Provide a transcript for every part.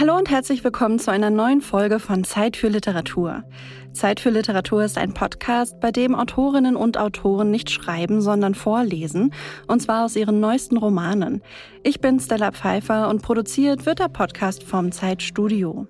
Hallo und herzlich willkommen zu einer neuen Folge von Zeit für Literatur. Zeit für Literatur ist ein Podcast, bei dem Autorinnen und Autoren nicht schreiben, sondern vorlesen, und zwar aus ihren neuesten Romanen. Ich bin Stella Pfeiffer und produziert wird der Podcast vom Zeitstudio.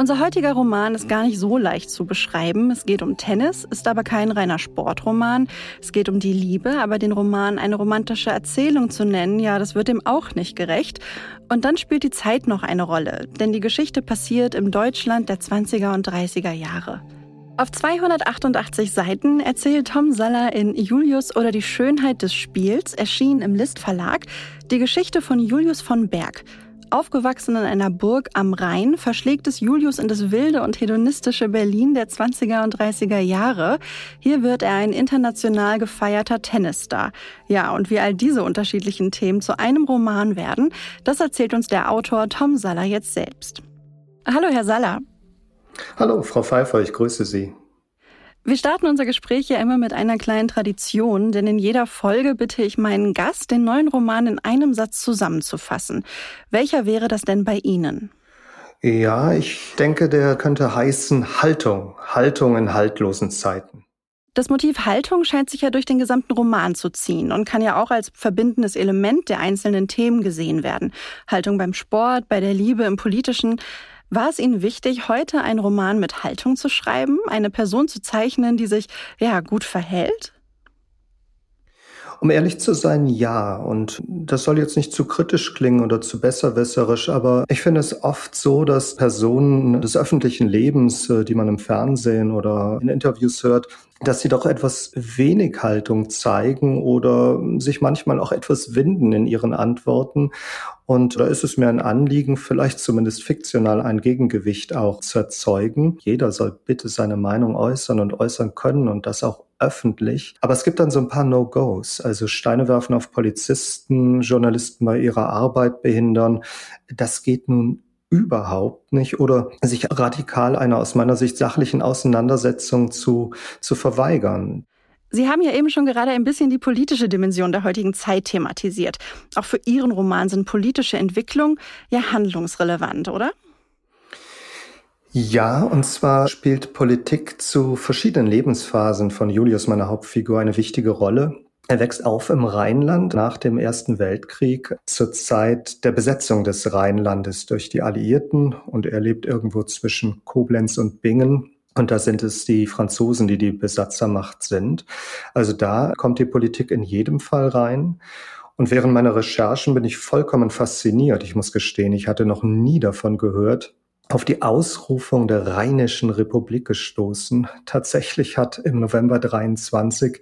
Unser heutiger Roman ist gar nicht so leicht zu beschreiben. Es geht um Tennis, ist aber kein reiner Sportroman. Es geht um die Liebe, aber den Roman eine romantische Erzählung zu nennen, ja, das wird ihm auch nicht gerecht. Und dann spielt die Zeit noch eine Rolle, denn die Geschichte passiert im Deutschland der 20er und 30er Jahre. Auf 288 Seiten erzählt Tom Saller in Julius oder die Schönheit des Spiels, erschienen im List Verlag, die Geschichte von Julius von Berg, Aufgewachsen in einer Burg am Rhein verschlägt es Julius in das wilde und hedonistische Berlin der 20er und 30er Jahre. Hier wird er ein international gefeierter Tennisstar. Ja, und wie all diese unterschiedlichen Themen zu einem Roman werden, das erzählt uns der Autor Tom Saller jetzt selbst. Hallo, Herr Saller. Hallo, Frau Pfeiffer, ich grüße Sie. Wir starten unser Gespräch ja immer mit einer kleinen Tradition, denn in jeder Folge bitte ich meinen Gast, den neuen Roman in einem Satz zusammenzufassen. Welcher wäre das denn bei Ihnen? Ja, ich denke, der könnte heißen Haltung. Haltung in haltlosen Zeiten. Das Motiv Haltung scheint sich ja durch den gesamten Roman zu ziehen und kann ja auch als verbindendes Element der einzelnen Themen gesehen werden. Haltung beim Sport, bei der Liebe, im politischen. War es Ihnen wichtig, heute einen Roman mit Haltung zu schreiben, eine Person zu zeichnen, die sich ja gut verhält? Um ehrlich zu sein, ja. Und das soll jetzt nicht zu kritisch klingen oder zu besserwisserisch, aber ich finde es oft so, dass Personen des öffentlichen Lebens, äh, die man im Fernsehen oder in Interviews hört, dass sie doch etwas wenig Haltung zeigen oder sich manchmal auch etwas winden in ihren Antworten. Und da ist es mir ein Anliegen, vielleicht zumindest fiktional ein Gegengewicht auch zu erzeugen. Jeder soll bitte seine Meinung äußern und äußern können und das auch öffentlich. Aber es gibt dann so ein paar No-Gos, also Steine werfen auf Polizisten, Journalisten bei ihrer Arbeit behindern. Das geht nun überhaupt nicht oder sich radikal einer aus meiner Sicht sachlichen Auseinandersetzung zu, zu verweigern. Sie haben ja eben schon gerade ein bisschen die politische Dimension der heutigen Zeit thematisiert. Auch für Ihren Roman sind politische Entwicklungen ja handlungsrelevant, oder? Ja, und zwar spielt Politik zu verschiedenen Lebensphasen von Julius, meiner Hauptfigur, eine wichtige Rolle. Er wächst auf im Rheinland nach dem Ersten Weltkrieg zur Zeit der Besetzung des Rheinlandes durch die Alliierten und er lebt irgendwo zwischen Koblenz und Bingen. Und da sind es die Franzosen, die die Besatzermacht sind. Also da kommt die Politik in jedem Fall rein. Und während meiner Recherchen bin ich vollkommen fasziniert. Ich muss gestehen, ich hatte noch nie davon gehört, auf die Ausrufung der Rheinischen Republik gestoßen. Tatsächlich hat im November 23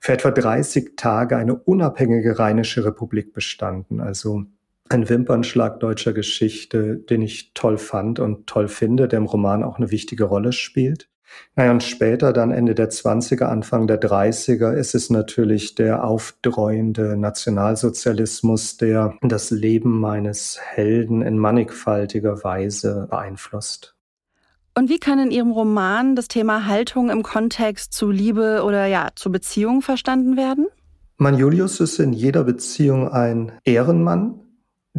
für etwa 30 Tage eine unabhängige Rheinische Republik bestanden. Also ein Wimpernschlag deutscher Geschichte, den ich toll fand und toll finde, der im Roman auch eine wichtige Rolle spielt. Naja, und später, dann Ende der 20er, Anfang der 30er, ist es natürlich der aufdreuende Nationalsozialismus, der das Leben meines Helden in mannigfaltiger Weise beeinflusst. Und wie kann in Ihrem Roman das Thema Haltung im Kontext zu Liebe oder ja, zu Beziehung verstanden werden? Mein Julius ist in jeder Beziehung ein Ehrenmann,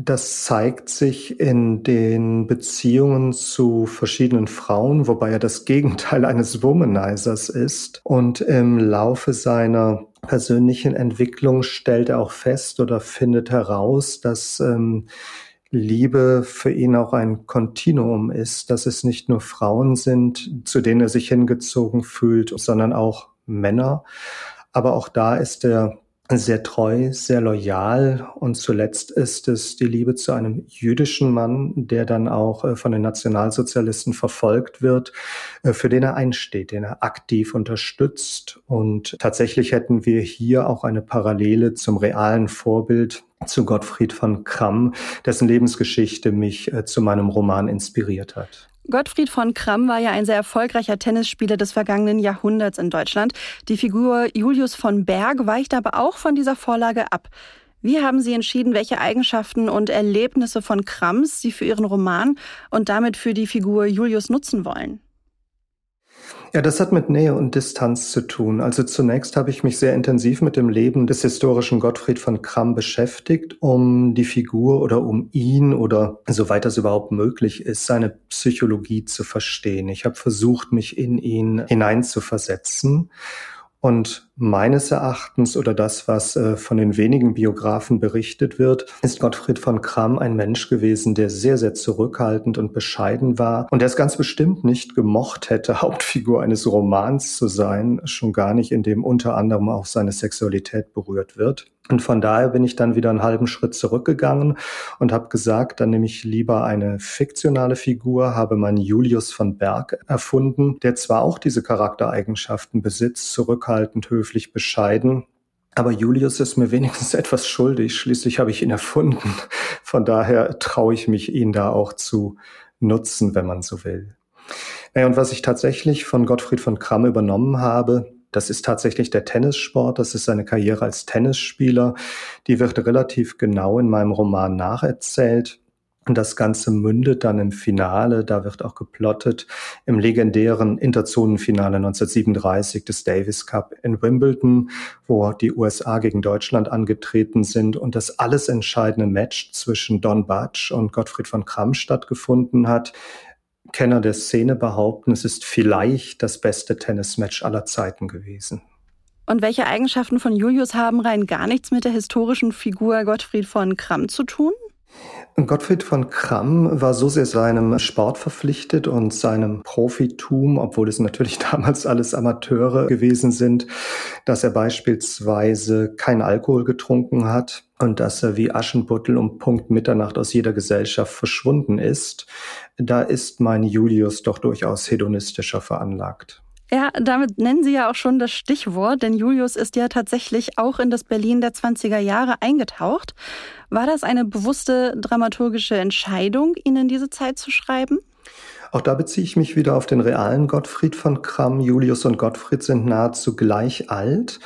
das zeigt sich in den Beziehungen zu verschiedenen Frauen, wobei er das Gegenteil eines Womanizers ist. Und im Laufe seiner persönlichen Entwicklung stellt er auch fest oder findet heraus, dass ähm, Liebe für ihn auch ein Kontinuum ist, dass es nicht nur Frauen sind, zu denen er sich hingezogen fühlt, sondern auch Männer. Aber auch da ist er sehr treu, sehr loyal und zuletzt ist es die Liebe zu einem jüdischen Mann, der dann auch äh, von den Nationalsozialisten verfolgt wird, äh, für den er einsteht, den er aktiv unterstützt. Und tatsächlich hätten wir hier auch eine Parallele zum realen Vorbild zu Gottfried von Kramm, dessen Lebensgeschichte mich äh, zu meinem Roman inspiriert hat. Gottfried von Kramm war ja ein sehr erfolgreicher Tennisspieler des vergangenen Jahrhunderts in Deutschland. Die Figur Julius von Berg weicht aber auch von dieser Vorlage ab. Wie haben Sie entschieden, welche Eigenschaften und Erlebnisse von Krams Sie für Ihren Roman und damit für die Figur Julius nutzen wollen? Ja, das hat mit Nähe und Distanz zu tun. Also zunächst habe ich mich sehr intensiv mit dem Leben des historischen Gottfried von Kramm beschäftigt, um die Figur oder um ihn oder soweit das überhaupt möglich ist, seine Psychologie zu verstehen. Ich habe versucht, mich in ihn hineinzuversetzen und meines Erachtens oder das, was äh, von den wenigen Biografen berichtet wird, ist Gottfried von Kramm ein Mensch gewesen, der sehr, sehr zurückhaltend und bescheiden war und der es ganz bestimmt nicht gemocht hätte, Hauptfigur eines Romans zu sein, schon gar nicht, in dem unter anderem auch seine Sexualität berührt wird. Und von daher bin ich dann wieder einen halben Schritt zurückgegangen und habe gesagt, dann nehme ich lieber eine fiktionale Figur, habe meinen Julius von Berg erfunden, der zwar auch diese Charaktereigenschaften besitzt, zurückhaltend, höflich, bescheiden, aber Julius ist mir wenigstens etwas schuldig. Schließlich habe ich ihn erfunden. Von daher traue ich mich, ihn da auch zu nutzen, wenn man so will. Naja, und was ich tatsächlich von Gottfried von Kramm übernommen habe, das ist tatsächlich der Tennissport. Das ist seine Karriere als Tennisspieler. Die wird relativ genau in meinem Roman nacherzählt. Und das Ganze mündet dann im Finale, da wird auch geplottet, im legendären Interzonenfinale 1937 des Davis Cup in Wimbledon, wo die USA gegen Deutschland angetreten sind und das alles entscheidende Match zwischen Don Batsch und Gottfried von Kramm stattgefunden hat. Kenner der Szene behaupten, es ist vielleicht das beste Tennismatch aller Zeiten gewesen. Und welche Eigenschaften von Julius haben rein gar nichts mit der historischen Figur Gottfried von Kramm zu tun? Gottfried von Kramm war so sehr seinem Sport verpflichtet und seinem Profitum, obwohl es natürlich damals alles Amateure gewesen sind, dass er beispielsweise kein Alkohol getrunken hat und dass er wie Aschenputtel um Punkt Mitternacht aus jeder Gesellschaft verschwunden ist. Da ist mein Julius doch durchaus hedonistischer veranlagt. Ja, damit nennen Sie ja auch schon das Stichwort, denn Julius ist ja tatsächlich auch in das Berlin der 20er Jahre eingetaucht. War das eine bewusste dramaturgische Entscheidung, ihn in diese Zeit zu schreiben? Auch da beziehe ich mich wieder auf den realen Gottfried von Kramm. Julius und Gottfried sind nahezu gleich alt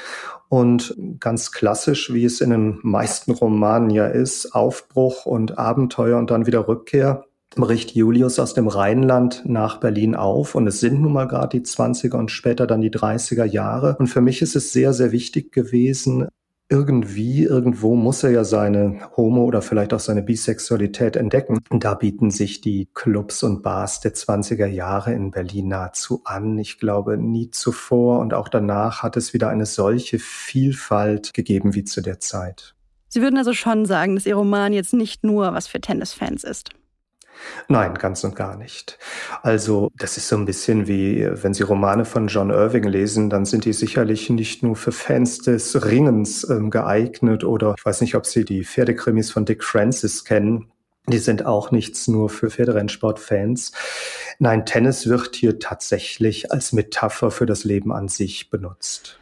und ganz klassisch, wie es in den meisten Romanen ja ist, Aufbruch und Abenteuer und dann wieder Rückkehr bricht Julius aus dem Rheinland nach Berlin auf und es sind nun mal gerade die 20er und später dann die 30er Jahre. Und für mich ist es sehr, sehr wichtig gewesen, irgendwie, irgendwo muss er ja seine Homo- oder vielleicht auch seine Bisexualität entdecken. Da bieten sich die Clubs und Bars der 20er Jahre in Berlin nahezu an. Ich glaube, nie zuvor und auch danach hat es wieder eine solche Vielfalt gegeben wie zu der Zeit. Sie würden also schon sagen, dass Ihr Roman jetzt nicht nur was für Tennisfans ist. Nein, ganz und gar nicht. Also das ist so ein bisschen wie, wenn Sie Romane von John Irving lesen, dann sind die sicherlich nicht nur für Fans des Ringens ähm, geeignet oder ich weiß nicht, ob Sie die Pferdekrimis von Dick Francis kennen. Die sind auch nichts nur für Pferderennsportfans. Nein, Tennis wird hier tatsächlich als Metapher für das Leben an sich benutzt.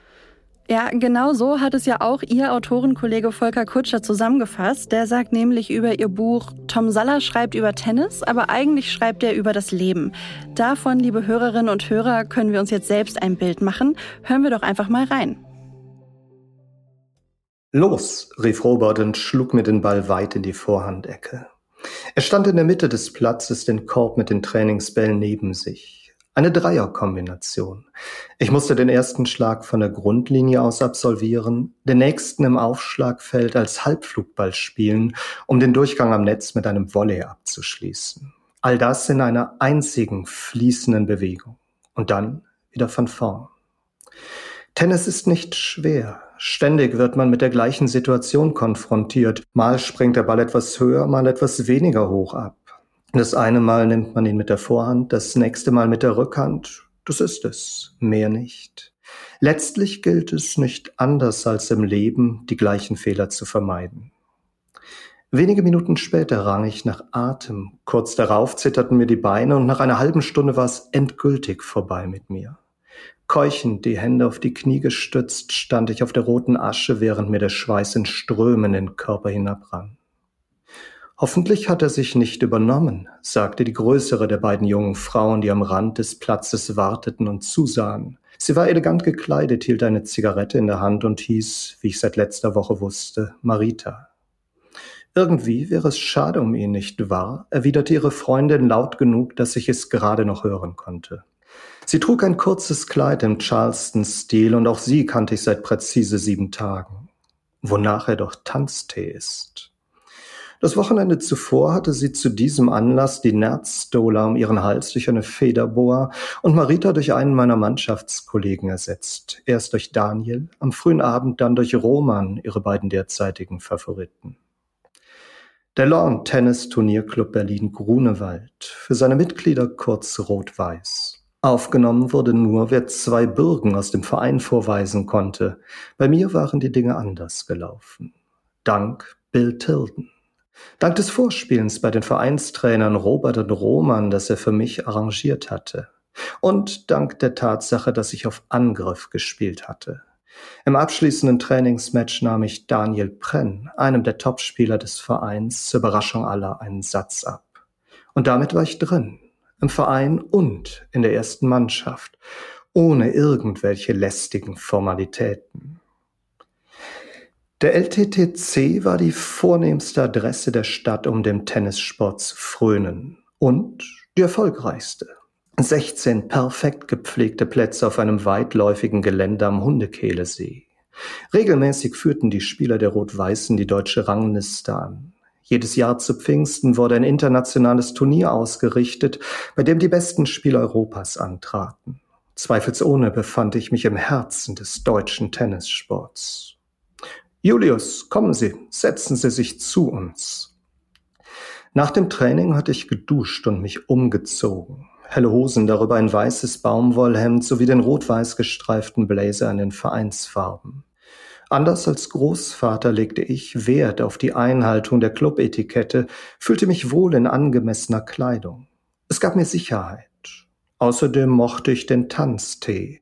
Ja, genau so hat es ja auch Ihr Autorenkollege Volker Kutscher zusammengefasst. Der sagt nämlich über Ihr Buch, Tom Saller schreibt über Tennis, aber eigentlich schreibt er über das Leben. Davon, liebe Hörerinnen und Hörer, können wir uns jetzt selbst ein Bild machen. Hören wir doch einfach mal rein. Los, rief Robert und schlug mir den Ball weit in die Vorhandecke. Er stand in der Mitte des Platzes, den Korb mit den Trainingsbällen neben sich. Eine Dreierkombination. Ich musste den ersten Schlag von der Grundlinie aus absolvieren, den nächsten im Aufschlagfeld als Halbflugball spielen, um den Durchgang am Netz mit einem Volley abzuschließen. All das in einer einzigen fließenden Bewegung. Und dann wieder von vorn. Tennis ist nicht schwer. Ständig wird man mit der gleichen Situation konfrontiert. Mal springt der Ball etwas höher, mal etwas weniger hoch ab. Das eine Mal nimmt man ihn mit der Vorhand, das nächste Mal mit der Rückhand. Das ist es, mehr nicht. Letztlich gilt es nicht anders als im Leben, die gleichen Fehler zu vermeiden. Wenige Minuten später rang ich nach Atem. Kurz darauf zitterten mir die Beine und nach einer halben Stunde war es endgültig vorbei mit mir. Keuchend, die Hände auf die Knie gestützt, stand ich auf der roten Asche, während mir der Schweiß in Strömen den Körper hinabrann. Hoffentlich hat er sich nicht übernommen, sagte die größere der beiden jungen Frauen, die am Rand des Platzes warteten und zusahen. Sie war elegant gekleidet, hielt eine Zigarette in der Hand und hieß, wie ich seit letzter Woche wusste, Marita. Irgendwie wäre es schade um ihn, nicht wahr? erwiderte ihre Freundin laut genug, dass ich es gerade noch hören konnte. Sie trug ein kurzes Kleid im Charleston-Stil und auch sie kannte ich seit präzise sieben Tagen. Wonach er doch Tanztee ist. Das Wochenende zuvor hatte sie zu diesem Anlass die Nerzstola um ihren Hals durch eine Federboa und Marita durch einen meiner Mannschaftskollegen ersetzt. Erst durch Daniel, am frühen Abend dann durch Roman, ihre beiden derzeitigen Favoriten. Der Lawn Tennis Turnierclub Berlin Grunewald, für seine Mitglieder kurz Rot-Weiß. Aufgenommen wurde nur, wer zwei Bürgen aus dem Verein vorweisen konnte. Bei mir waren die Dinge anders gelaufen. Dank Bill Tilden. Dank des Vorspielens bei den Vereinstrainern Robert und Roman, das er für mich arrangiert hatte. Und dank der Tatsache, dass ich auf Angriff gespielt hatte. Im abschließenden Trainingsmatch nahm ich Daniel Prenn, einem der Topspieler des Vereins, zur Überraschung aller einen Satz ab. Und damit war ich drin, im Verein und in der ersten Mannschaft, ohne irgendwelche lästigen Formalitäten. Der LTTC war die vornehmste Adresse der Stadt, um dem Tennissport zu frönen. Und die erfolgreichste. 16 perfekt gepflegte Plätze auf einem weitläufigen Gelände am Hundekehlesee. Regelmäßig führten die Spieler der Rot-Weißen die deutsche Rangliste an. Jedes Jahr zu Pfingsten wurde ein internationales Turnier ausgerichtet, bei dem die besten Spieler Europas antraten. Zweifelsohne befand ich mich im Herzen des deutschen Tennissports. Julius, kommen Sie, setzen Sie sich zu uns. Nach dem Training hatte ich geduscht und mich umgezogen. Helle Hosen, darüber ein weißes Baumwollhemd sowie den rot-weiß gestreiften Blazer in den Vereinsfarben. Anders als Großvater legte ich Wert auf die Einhaltung der Clubetikette, fühlte mich wohl in angemessener Kleidung. Es gab mir Sicherheit. Außerdem mochte ich den Tanztee.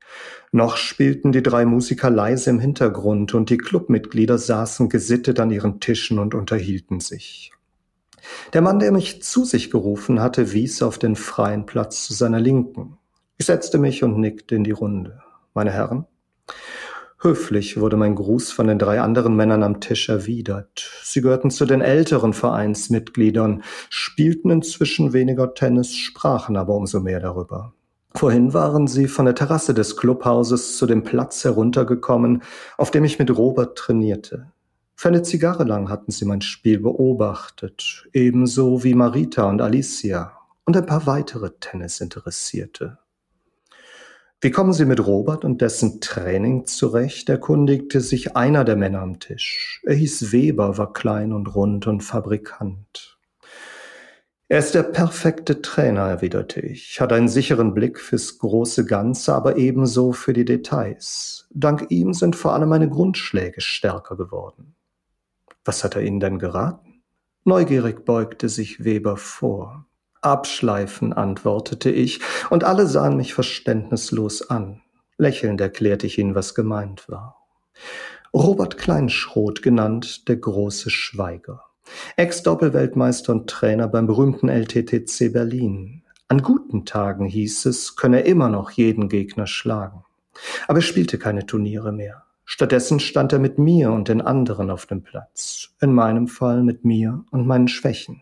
Noch spielten die drei Musiker leise im Hintergrund und die Clubmitglieder saßen gesittet an ihren Tischen und unterhielten sich. Der Mann, der mich zu sich gerufen hatte, wies auf den freien Platz zu seiner Linken. Ich setzte mich und nickte in die Runde. Meine Herren? Höflich wurde mein Gruß von den drei anderen Männern am Tisch erwidert. Sie gehörten zu den älteren Vereinsmitgliedern, spielten inzwischen weniger Tennis, sprachen aber umso mehr darüber. Vorhin waren sie von der Terrasse des Clubhauses zu dem Platz heruntergekommen, auf dem ich mit Robert trainierte. Für eine Zigarre lang hatten sie mein Spiel beobachtet, ebenso wie Marita und Alicia und ein paar weitere Tennisinteressierte. Wie kommen Sie mit Robert und dessen Training zurecht? erkundigte sich einer der Männer am Tisch. Er hieß Weber, war klein und rund und Fabrikant. Er ist der perfekte Trainer, erwiderte ich, hat einen sicheren Blick fürs große Ganze, aber ebenso für die Details. Dank ihm sind vor allem meine Grundschläge stärker geworden. Was hat er Ihnen denn geraten? Neugierig beugte sich Weber vor. Abschleifen, antwortete ich, und alle sahen mich verständnislos an. Lächelnd erklärte ich ihnen, was gemeint war. Robert Kleinschroth genannt der große Schweiger. Ex-Doppelweltmeister und Trainer beim berühmten LTTC Berlin. An guten Tagen hieß es, könne er immer noch jeden Gegner schlagen. Aber er spielte keine Turniere mehr. Stattdessen stand er mit mir und den anderen auf dem Platz. In meinem Fall mit mir und meinen Schwächen.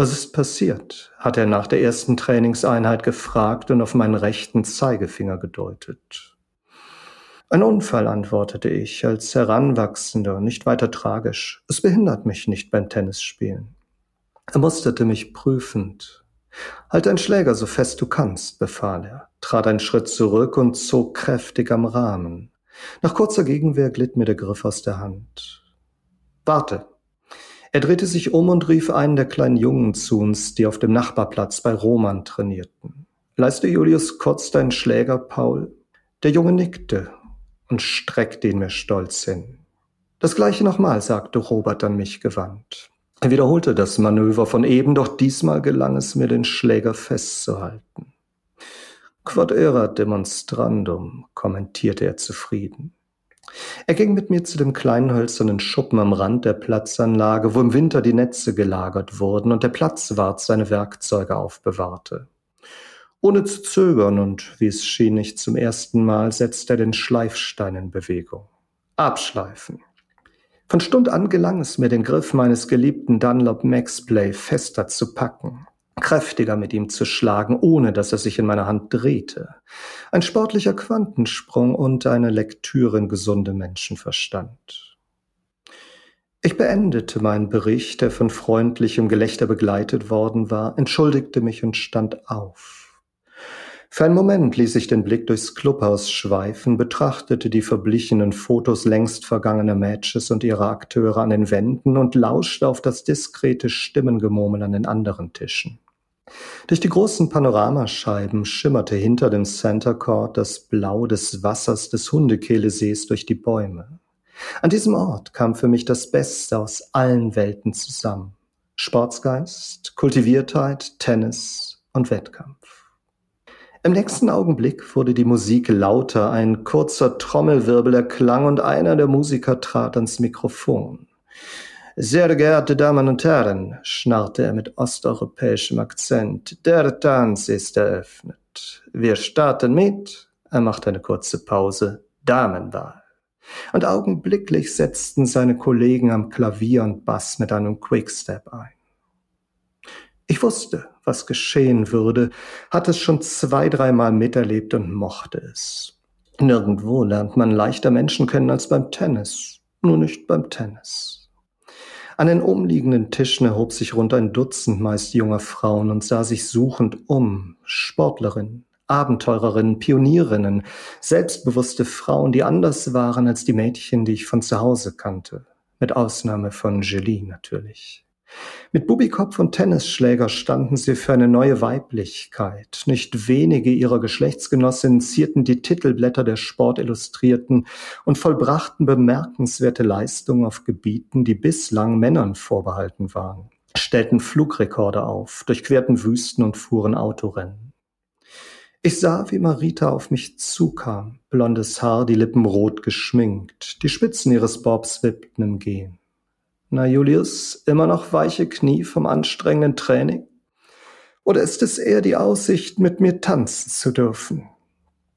Was ist passiert? hat er nach der ersten Trainingseinheit gefragt und auf meinen rechten Zeigefinger gedeutet. Ein Unfall, antwortete ich, als Heranwachsender, nicht weiter tragisch. Es behindert mich nicht beim Tennisspielen. Er musterte mich prüfend. Halt deinen Schläger so fest du kannst, befahl er, trat einen Schritt zurück und zog kräftig am Rahmen. Nach kurzer Gegenwehr glitt mir der Griff aus der Hand. Warte, er drehte sich um und rief einen der kleinen Jungen zu uns, die auf dem Nachbarplatz bei Roman trainierten. Leiste Julius kurz deinen Schläger, Paul? Der Junge nickte und streckte ihn mir stolz hin. Das gleiche nochmal, sagte Robert an mich gewandt. Er wiederholte das Manöver von eben, doch diesmal gelang es mir, den Schläger festzuhalten. Quod erat demonstrandum, kommentierte er zufrieden. Er ging mit mir zu dem kleinen hölzernen Schuppen am Rand der Platzanlage, wo im Winter die Netze gelagert wurden und der Platzwart seine Werkzeuge aufbewahrte. Ohne zu zögern und wie es schien nicht zum ersten Mal, setzte er den Schleifstein in Bewegung. Abschleifen. Von Stund an gelang es mir, den Griff meines geliebten Dunlop Max Play fester zu packen. Kräftiger mit ihm zu schlagen, ohne dass er sich in meiner Hand drehte. Ein sportlicher Quantensprung und eine Lektüre in gesundem Menschenverstand. Ich beendete meinen Bericht, der von freundlichem Gelächter begleitet worden war, entschuldigte mich und stand auf. Für einen Moment ließ ich den Blick durchs Clubhaus schweifen, betrachtete die verblichenen Fotos längst vergangener Matches und ihre Akteure an den Wänden und lauschte auf das diskrete Stimmengemurmel an den anderen Tischen. Durch die großen Panoramascheiben schimmerte hinter dem Center Court das Blau des Wassers des Hundekehlesees durch die Bäume. An diesem Ort kam für mich das Beste aus allen Welten zusammen. Sportsgeist, Kultiviertheit, Tennis und Wettkampf. Im nächsten Augenblick wurde die Musik lauter, ein kurzer Trommelwirbel erklang und einer der Musiker trat ans Mikrofon. Sehr geehrte Damen und Herren, schnarrte er mit osteuropäischem Akzent, der Tanz ist eröffnet. Wir starten mit, er machte eine kurze Pause, Damenwahl und augenblicklich setzten seine Kollegen am Klavier und Bass mit einem Quickstep ein. Ich wusste, was geschehen würde, hatte es schon zwei, dreimal miterlebt und mochte es. Nirgendwo lernt man leichter Menschen kennen als beim Tennis, nur nicht beim Tennis. An den umliegenden Tischen erhob sich rund ein Dutzend meist junger Frauen und sah sich suchend um, Sportlerinnen, Abenteurerinnen, Pionierinnen, selbstbewusste Frauen, die anders waren als die Mädchen, die ich von zu Hause kannte. Mit Ausnahme von Julie natürlich. Mit Bubikopf und Tennisschläger standen sie für eine neue Weiblichkeit. Nicht wenige ihrer Geschlechtsgenossinnen zierten die Titelblätter der Sportillustrierten und vollbrachten bemerkenswerte Leistungen auf Gebieten, die bislang Männern vorbehalten waren, stellten Flugrekorde auf, durchquerten Wüsten und fuhren Autorennen. Ich sah, wie Marita auf mich zukam, blondes Haar, die Lippen rot geschminkt, die Spitzen ihres Bobs wippten im Gehen. Na, Julius, immer noch weiche Knie vom anstrengenden Training? Oder ist es eher die Aussicht, mit mir tanzen zu dürfen?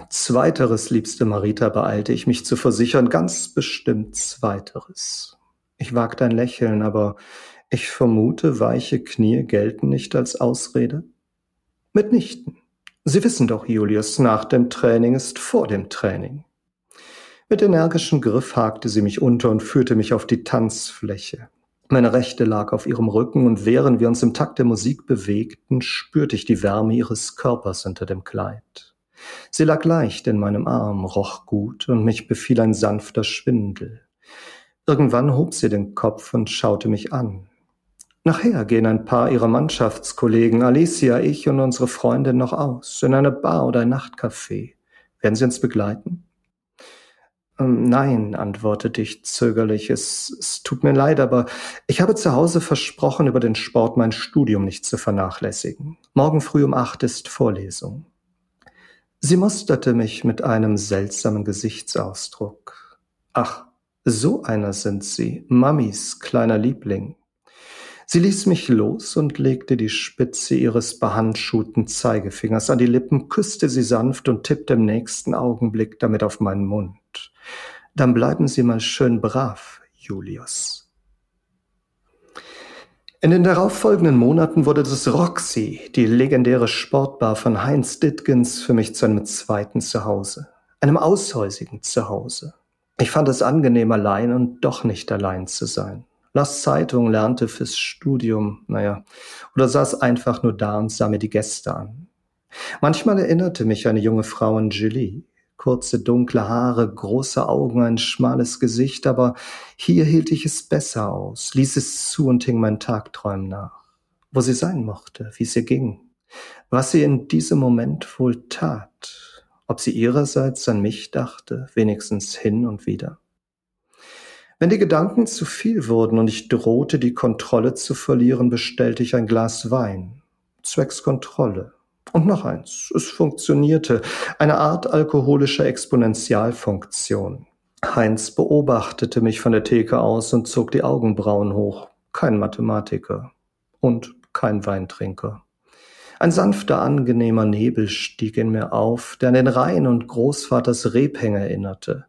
Zweiteres, liebste Marita, beeilte ich mich zu versichern, ganz bestimmt Zweiteres. Ich wagte ein Lächeln, aber ich vermute, weiche Knie gelten nicht als Ausrede? Mitnichten. Sie wissen doch, Julius, nach dem Training ist vor dem Training. Mit energischem Griff hakte sie mich unter und führte mich auf die Tanzfläche. Meine Rechte lag auf ihrem Rücken und während wir uns im Takt der Musik bewegten, spürte ich die Wärme ihres Körpers unter dem Kleid. Sie lag leicht in meinem Arm, roch gut und mich befiel ein sanfter Schwindel. Irgendwann hob sie den Kopf und schaute mich an. Nachher gehen ein paar ihrer Mannschaftskollegen, Alicia, ich und unsere Freundin noch aus, in eine Bar oder ein Nachtcafé. Werden Sie uns begleiten? Ähm, nein, antwortete ich zögerlich. Es, es tut mir leid, aber ich habe zu Hause versprochen, über den Sport mein Studium nicht zu vernachlässigen. Morgen früh um acht ist Vorlesung. Sie musterte mich mit einem seltsamen Gesichtsausdruck. Ach, so einer sind Sie, Mamis kleiner Liebling. Sie ließ mich los und legte die Spitze ihres behandschuhten Zeigefingers an die Lippen, küsste sie sanft und tippte im nächsten Augenblick damit auf meinen Mund. Dann bleiben Sie mal schön brav, Julius. In den darauffolgenden Monaten wurde das Roxy, die legendäre Sportbar von Heinz Dittgens, für mich zu einem zweiten Zuhause, einem aushäusigen Zuhause. Ich fand es angenehm, allein und doch nicht allein zu sein las Zeitung, lernte fürs Studium, naja, oder saß einfach nur da und sah mir die Gäste an. Manchmal erinnerte mich eine junge Frau an Julie. Kurze dunkle Haare, große Augen, ein schmales Gesicht, aber hier hielt ich es besser aus, ließ es zu und hing meinen Tagträumen nach. Wo sie sein mochte, wie ihr ging, was sie in diesem Moment wohl tat, ob sie ihrerseits an mich dachte, wenigstens hin und wieder. Wenn die Gedanken zu viel wurden und ich drohte, die Kontrolle zu verlieren, bestellte ich ein Glas Wein. Zwecks Kontrolle. Und noch eins. Es funktionierte. Eine Art alkoholischer Exponentialfunktion. Heinz beobachtete mich von der Theke aus und zog die Augenbrauen hoch. Kein Mathematiker. Und kein Weintrinker. Ein sanfter, angenehmer Nebel stieg in mir auf, der an den Rhein und Großvaters Rebhänge erinnerte.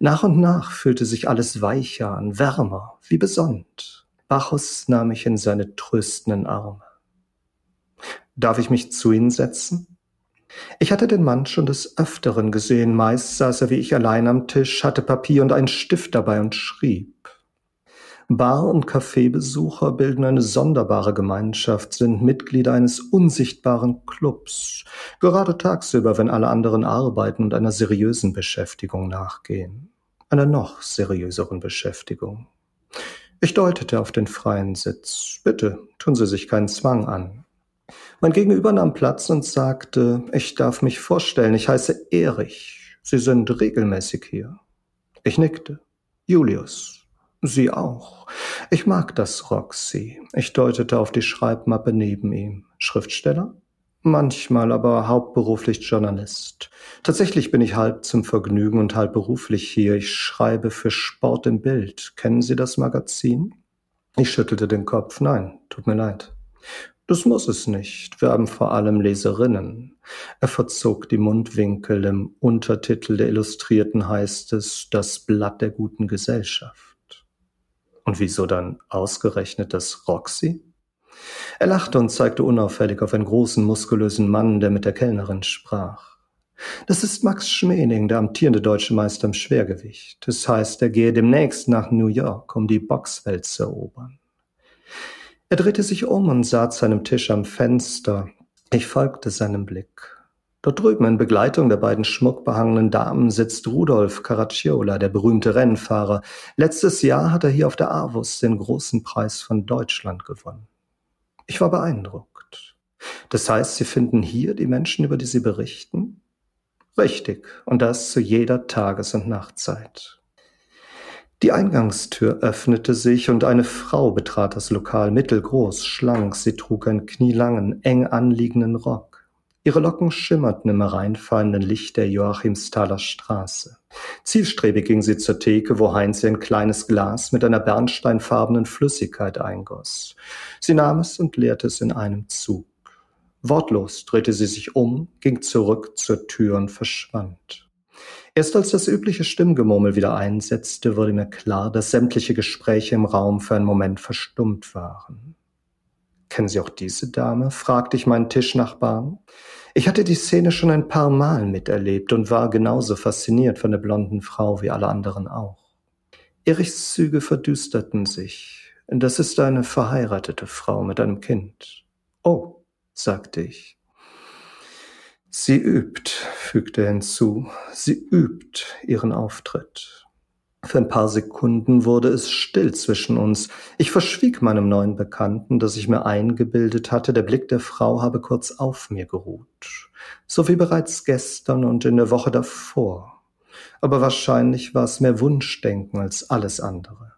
Nach und nach fühlte sich alles weicher an, wärmer, wie besonnt. Bacchus nahm mich in seine tröstenden Arme. Darf ich mich zu Ihnen setzen? Ich hatte den Mann schon des Öfteren gesehen, meist saß er wie ich allein am Tisch, hatte Papier und einen Stift dabei und schrieb. Bar- und Kaffeebesucher bilden eine sonderbare Gemeinschaft, sind Mitglieder eines unsichtbaren Clubs, gerade tagsüber, wenn alle anderen arbeiten und einer seriösen Beschäftigung nachgehen, einer noch seriöseren Beschäftigung. Ich deutete auf den freien Sitz. Bitte, tun Sie sich keinen Zwang an. Mein Gegenüber nahm Platz und sagte, ich darf mich vorstellen, ich heiße Erich. Sie sind regelmäßig hier. Ich nickte. Julius. Sie auch. Ich mag das Roxy. Ich deutete auf die Schreibmappe neben ihm. Schriftsteller? Manchmal, aber hauptberuflich Journalist. Tatsächlich bin ich halb zum Vergnügen und halb beruflich hier. Ich schreibe für Sport im Bild. Kennen Sie das Magazin? Ich schüttelte den Kopf. Nein, tut mir leid. Das muss es nicht. Wir haben vor allem Leserinnen. Er verzog die Mundwinkel. Im Untertitel der Illustrierten heißt es Das Blatt der guten Gesellschaft. Und wieso dann ausgerechnet das Roxy? Er lachte und zeigte unauffällig auf einen großen, muskulösen Mann, der mit der Kellnerin sprach. Das ist Max Schmening, der amtierende deutsche Meister im Schwergewicht. Das heißt, er gehe demnächst nach New York, um die Boxwelt zu erobern. Er drehte sich um und sah zu seinem Tisch am Fenster. Ich folgte seinem Blick. Dort drüben in Begleitung der beiden schmuckbehangenen Damen sitzt Rudolf Caracciola, der berühmte Rennfahrer. Letztes Jahr hat er hier auf der Avus den großen Preis von Deutschland gewonnen. Ich war beeindruckt. Das heißt, Sie finden hier die Menschen, über die Sie berichten? Richtig, und das zu jeder Tages- und Nachtzeit. Die Eingangstür öffnete sich und eine Frau betrat das Lokal, mittelgroß, schlank. Sie trug einen knielangen, eng anliegenden Rock. Ihre Locken schimmerten im hereinfallenden Licht der Joachimsthaler Straße. Zielstrebig ging sie zur Theke, wo Heinz ihr ein kleines Glas mit einer bernsteinfarbenen Flüssigkeit eingoss. Sie nahm es und leerte es in einem Zug. Wortlos drehte sie sich um, ging zurück zur Tür und verschwand. Erst als das übliche Stimmgemurmel wieder einsetzte, wurde mir klar, dass sämtliche Gespräche im Raum für einen Moment verstummt waren. Kennen Sie auch diese Dame? fragte ich meinen Tischnachbarn. Ich hatte die Szene schon ein paar Mal miterlebt und war genauso fasziniert von der blonden Frau wie alle anderen auch. Erichs Züge verdüsterten sich. Das ist eine verheiratete Frau mit einem Kind. Oh, sagte ich. Sie übt, fügte er hinzu, sie übt ihren Auftritt. Für ein paar Sekunden wurde es still zwischen uns. Ich verschwieg meinem neuen Bekannten, dass ich mir eingebildet hatte, der Blick der Frau habe kurz auf mir geruht. So wie bereits gestern und in der Woche davor. Aber wahrscheinlich war es mehr Wunschdenken als alles andere.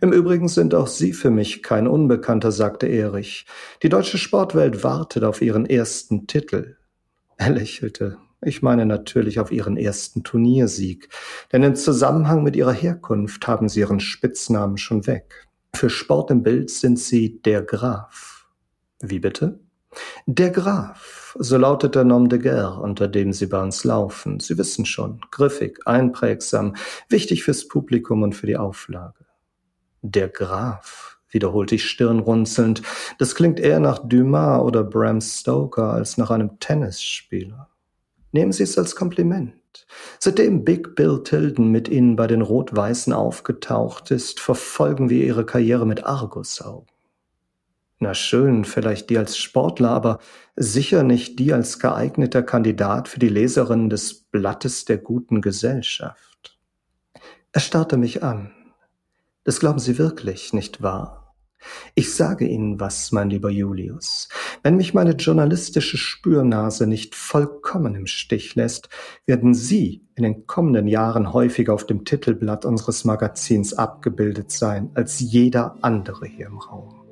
Im Übrigen sind auch Sie für mich kein Unbekannter, sagte Erich. Die deutsche Sportwelt wartet auf ihren ersten Titel. Er lächelte. Ich meine natürlich auf ihren ersten Turniersieg, denn im Zusammenhang mit ihrer Herkunft haben sie ihren Spitznamen schon weg. Für Sport im Bild sind sie der Graf. Wie bitte? Der Graf, so lautet der Nom de Guerre, unter dem Sie bei uns laufen. Sie wissen schon, griffig, einprägsam, wichtig fürs Publikum und für die Auflage. Der Graf, wiederholte ich stirnrunzelnd, das klingt eher nach Dumas oder Bram Stoker als nach einem Tennisspieler. Nehmen Sie es als Kompliment. Seitdem Big Bill Tilden mit Ihnen bei den Rot-Weißen aufgetaucht ist, verfolgen wir Ihre Karriere mit Argusaugen. Na schön, vielleicht die als Sportler, aber sicher nicht die als geeigneter Kandidat für die Leserin des Blattes der guten Gesellschaft. Er starrte mich an. Das glauben Sie wirklich, nicht wahr? Ich sage Ihnen was, mein lieber Julius. Wenn mich meine journalistische Spürnase nicht vollkommen im Stich lässt, werden Sie in den kommenden Jahren häufiger auf dem Titelblatt unseres Magazins abgebildet sein als jeder andere hier im Raum.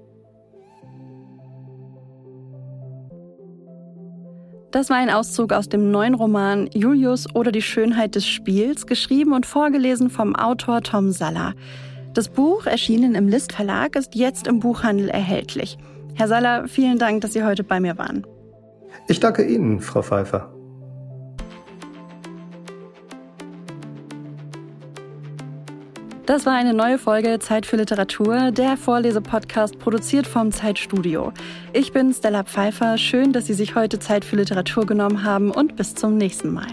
Das war ein Auszug aus dem neuen Roman Julius oder die Schönheit des Spiels, geschrieben und vorgelesen vom Autor Tom Saller. Das Buch, erschienen im List Verlag, ist jetzt im Buchhandel erhältlich. Herr Saller, vielen Dank, dass Sie heute bei mir waren. Ich danke Ihnen, Frau Pfeiffer. Das war eine neue Folge Zeit für Literatur, der Vorlesepodcast produziert vom Zeitstudio. Ich bin Stella Pfeiffer. Schön, dass Sie sich heute Zeit für Literatur genommen haben und bis zum nächsten Mal.